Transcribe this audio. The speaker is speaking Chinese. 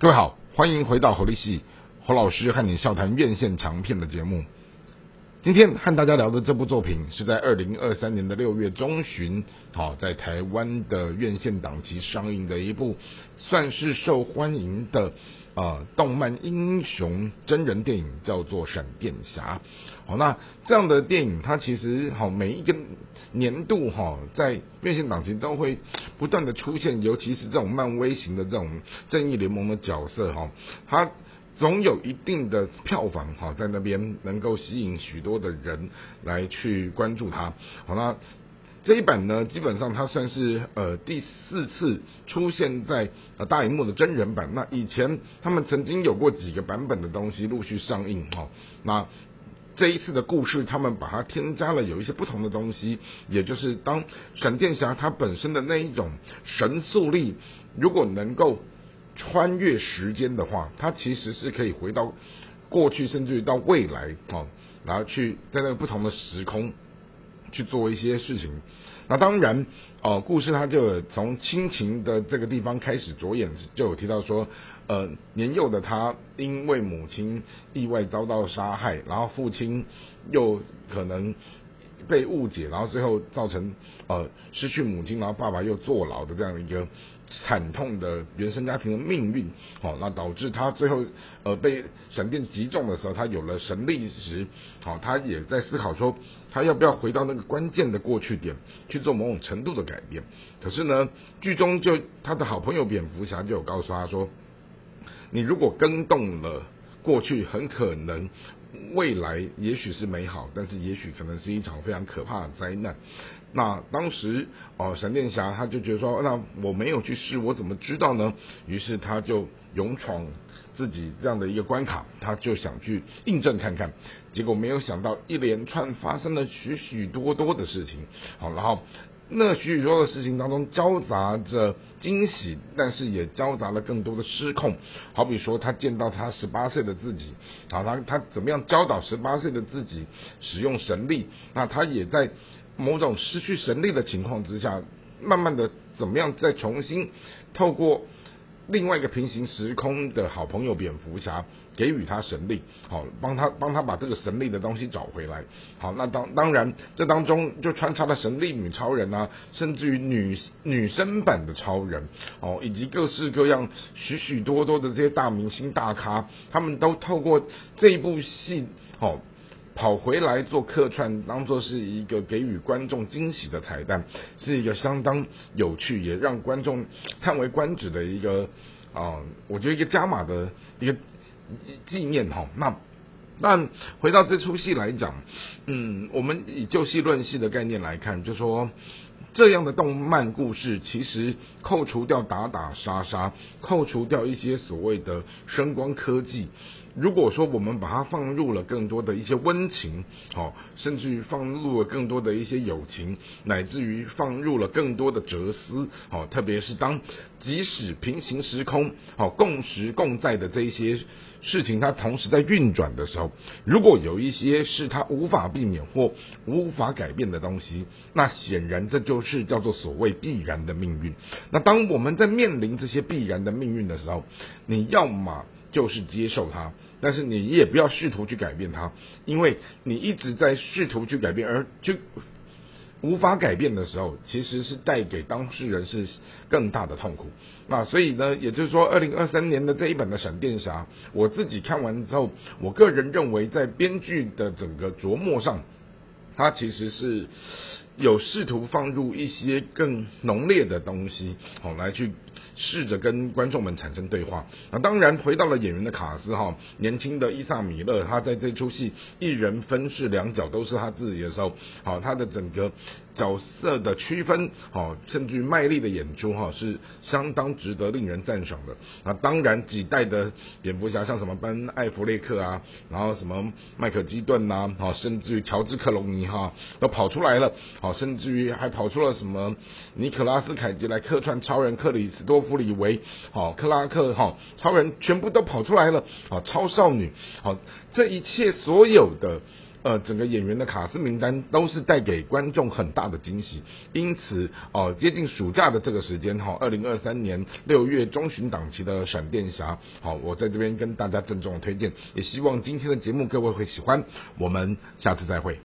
各位好，欢迎回到侯立戏侯老师和你笑谈院线长片的节目。今天和大家聊的这部作品是在二零二三年的六月中旬，好在台湾的院线档期上映的一部算是受欢迎的呃动漫英雄真人电影，叫做《闪电侠》。好，那这样的电影它其实好每一个年度哈在院线档期都会不断的出现，尤其是这种漫威型的这种正义联盟的角色哈，它总有一定的票房哈在那边能够吸引许多的人来去关注它。好，那这一版呢，基本上它算是呃第四次出现在呃大荧幕的真人版。那以前他们曾经有过几个版本的东西陆续上映哈，那。这一次的故事，他们把它添加了有一些不同的东西，也就是当闪电侠他本身的那一种神速力，如果能够穿越时间的话，他其实是可以回到过去，甚至于到未来哦，然后去在那个不同的时空去做一些事情。那当然，哦，故事它就从亲情的这个地方开始着眼，就有提到说，呃，年幼的他因为母亲意外遭到杀害，然后父亲又可能被误解，然后最后造成呃失去母亲，然后爸爸又坐牢的这样一个惨痛的原生家庭的命运，好，那导致他最后呃被闪电击中的时候，他有了神力时，好，他也在思考说。他要不要回到那个关键的过去点去做某种程度的改变？可是呢，剧中就他的好朋友蝙蝠侠就有告诉他说：“你如果跟动了过去，很可能未来也许是美好，但是也许可能是一场非常可怕的灾难。”那当时哦，闪电侠他就觉得说：“那我没有去试，我怎么知道呢？”于是他就勇闯。自己这样的一个关卡，他就想去印证看看，结果没有想到一连串发生了许许多多的事情，好，然后那许许多多的事情当中交杂着惊喜，但是也交杂了更多的失控。好比说，他见到他十八岁的自己，好，他他怎么样教导十八岁的自己使用神力？那他也在某种失去神力的情况之下，慢慢的怎么样再重新透过。另外一个平行时空的好朋友蝙蝠侠给予他神力，好帮他帮他把这个神力的东西找回来。好，那当当然这当中就穿插了神力女超人啊，甚至于女女生版的超人，哦，以及各式各样许许多多的这些大明星大咖，他们都透过这一部戏，好。跑回来做客串，当做是一个给予观众惊喜的彩蛋，是一个相当有趣，也让观众叹为观止的一个啊，我觉得一个加码的一个纪念哈。那那回到这出戏来讲，嗯，我们以就戏论戏的概念来看，就说这样的动漫故事，其实扣除掉打打杀杀，扣除掉一些所谓的声光科技。如果说我们把它放入了更多的一些温情，哦，甚至于放入了更多的一些友情，乃至于放入了更多的哲思，哦，特别是当即使平行时空，哦，共识共在的这一些事情，它同时在运转的时候，如果有一些是它无法避免或无法改变的东西，那显然这就是叫做所谓必然的命运。那当我们在面临这些必然的命运的时候，你要么就是接受它。但是你也不要试图去改变它，因为你一直在试图去改变，而就无法改变的时候，其实是带给当事人是更大的痛苦。那所以呢，也就是说，二零二三年的这一本的闪电侠，我自己看完之后，我个人认为在编剧的整个琢磨上，它其实是有试图放入一些更浓烈的东西，好来去。试着跟观众们产生对话。那当然回到了演员的卡斯哈，年轻的伊萨米勒，他在这出戏一人分饰两角都是他自己的时候，好，他的整个角色的区分，好，甚至于卖力的演出哈，是相当值得令人赞赏的。那当然几代的蝙蝠侠，像什么班艾弗雷克啊，然后什么麦克基顿呐，好，甚至于乔治克隆尼哈，都跑出来了，好，甚至于还跑出了什么尼可拉斯凯奇来客串超人克里斯多。弗里维，好，克拉克，哈，超人全部都跑出来了，好，超少女，好，这一切所有的呃整个演员的卡司名单都是带给观众很大的惊喜。因此，哦，接近暑假的这个时间哈，二零二三年六月中旬档期的闪电侠，好，我在这边跟大家郑重推荐，也希望今天的节目各位会喜欢。我们下次再会。